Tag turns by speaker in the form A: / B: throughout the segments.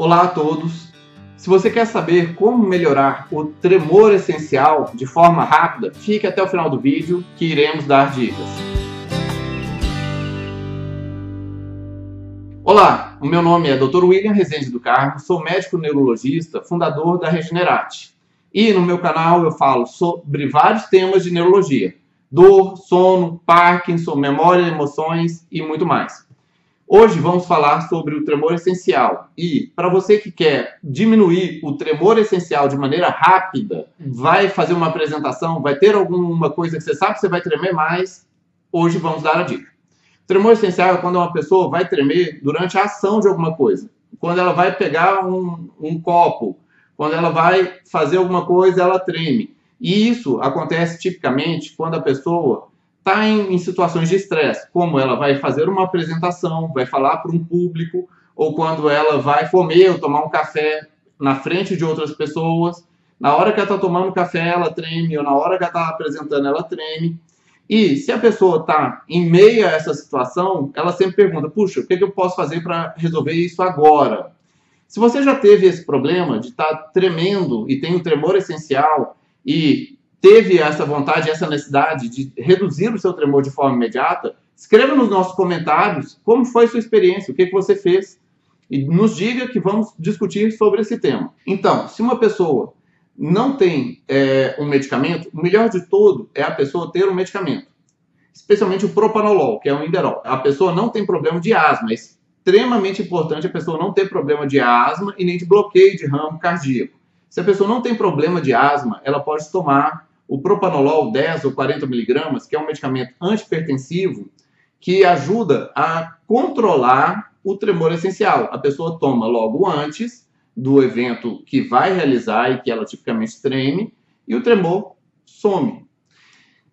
A: Olá a todos! Se você quer saber como melhorar o tremor essencial de forma rápida, fique até o final do vídeo que iremos dar dicas. Olá, o meu nome é Dr. William Rezende do Carmo, sou médico neurologista, fundador da Regenerate. E no meu canal eu falo sobre vários temas de neurologia: dor, sono, Parkinson, memória, emoções e muito mais. Hoje vamos falar sobre o tremor essencial. E para você que quer diminuir o tremor essencial de maneira rápida, vai fazer uma apresentação, vai ter alguma coisa que você sabe que você vai tremer mais, hoje vamos dar a dica. O tremor essencial é quando uma pessoa vai tremer durante a ação de alguma coisa. Quando ela vai pegar um, um copo, quando ela vai fazer alguma coisa, ela treme. E isso acontece tipicamente quando a pessoa está em, em, situações de estresse, como ela vai fazer uma apresentação, vai falar para um público, ou quando ela vai comer ou tomar um café na frente de outras pessoas. Na hora que ela está tomando café, ela treme, ou na hora que ela está apresentando, ela treme. E se a pessoa está em meio a essa situação, ela sempre pergunta: puxa, o que, que eu posso fazer para resolver isso agora? Se você já teve esse problema de estar tá tremendo e tem um tremor essencial e teve essa vontade, essa necessidade de reduzir o seu tremor de forma imediata, escreva nos nossos comentários como foi sua experiência, o que, que você fez, e nos diga que vamos discutir sobre esse tema. Então, se uma pessoa não tem é, um medicamento, o melhor de tudo é a pessoa ter um medicamento, especialmente o propanolol, que é o Inderol. A pessoa não tem problema de asma, é extremamente importante a pessoa não ter problema de asma e nem de bloqueio de ramo cardíaco. Se a pessoa não tem problema de asma, ela pode tomar o propanolol 10 ou 40 miligramas, que é um medicamento antipertensivo, que ajuda a controlar o tremor essencial. A pessoa toma logo antes do evento que vai realizar e que ela tipicamente treme, e o tremor some.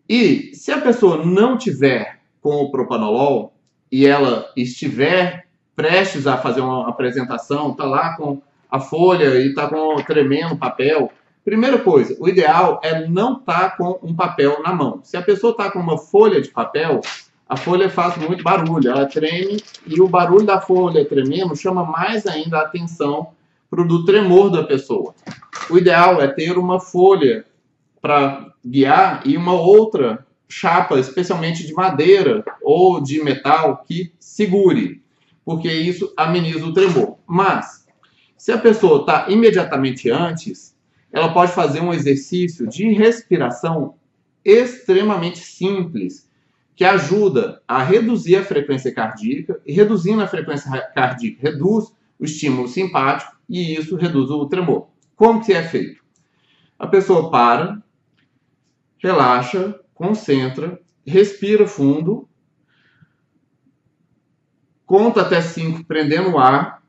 A: E se a pessoa não tiver com o propanolol e ela estiver prestes a fazer uma apresentação, está lá com a folha e está com tremendo papel, Primeira coisa, o ideal é não estar tá com um papel na mão. Se a pessoa está com uma folha de papel, a folha faz muito barulho, ela treme e o barulho da folha tremendo chama mais ainda a atenção para o tremor da pessoa. O ideal é ter uma folha para guiar e uma outra chapa, especialmente de madeira ou de metal, que segure, porque isso ameniza o tremor. Mas, se a pessoa está imediatamente antes, ela pode fazer um exercício de respiração extremamente simples, que ajuda a reduzir a frequência cardíaca, e reduzindo a frequência cardíaca reduz o estímulo simpático e isso reduz o tremor. Como que é feito? A pessoa para, relaxa, concentra, respira fundo, conta até 5 prendendo o ar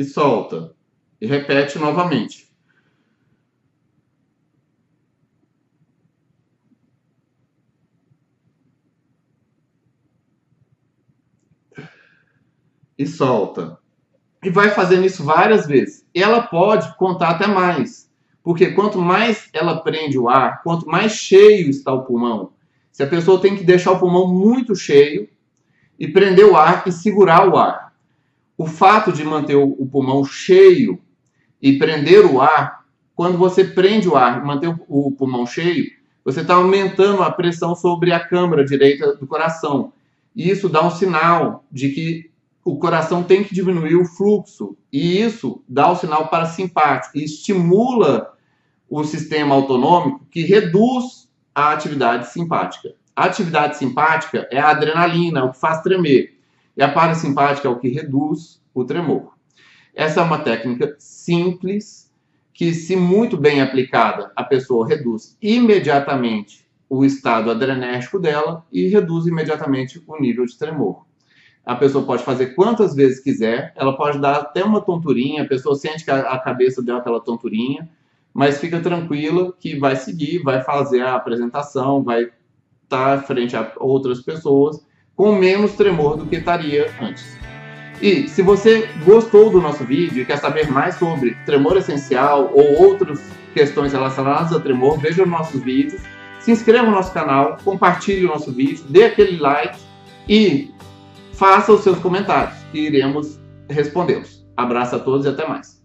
A: e solta. E repete novamente. E solta. E vai fazendo isso várias vezes. E ela pode contar até mais. Porque quanto mais ela prende o ar, quanto mais cheio está o pulmão. Se a pessoa tem que deixar o pulmão muito cheio e prender o ar e segurar o ar o fato de manter o, pulmão cheio e prender o ar, quando você prende o ar e mantém o pulmão cheio, você está aumentando a pressão sobre a câmara direita do coração. E isso dá um sinal de que o coração tem que diminuir o fluxo. E isso dá o sinal parasimpático e estimula o sistema autonômico que reduz a atividade simpática. A atividade simpática é a adrenalina, o que faz tremer. E a parasimpática é o que reduz o tremor. Essa é uma técnica simples que, se muito bem aplicada, a pessoa reduz imediatamente o estado adrenérgico dela e reduz imediatamente o nível de tremor. A pessoa pode fazer quantas vezes quiser, ela pode dar até uma tonturinha, a pessoa sente que a cabeça deu aquela tonturinha, mas fica tranquila que vai seguir, vai fazer a apresentação, vai estar frente a outras pessoas com menos tremor do que estaria antes. E se você gostou do nosso vídeo e quer saber mais sobre tremor essencial ou outras questões relacionadas a tremor, veja os nossos vídeos. se inscreva no nosso canal, compartilhe o nosso vídeo, dê aquele like e faça os seus comentários e iremos respondê-los. Abraço a todos e até mais.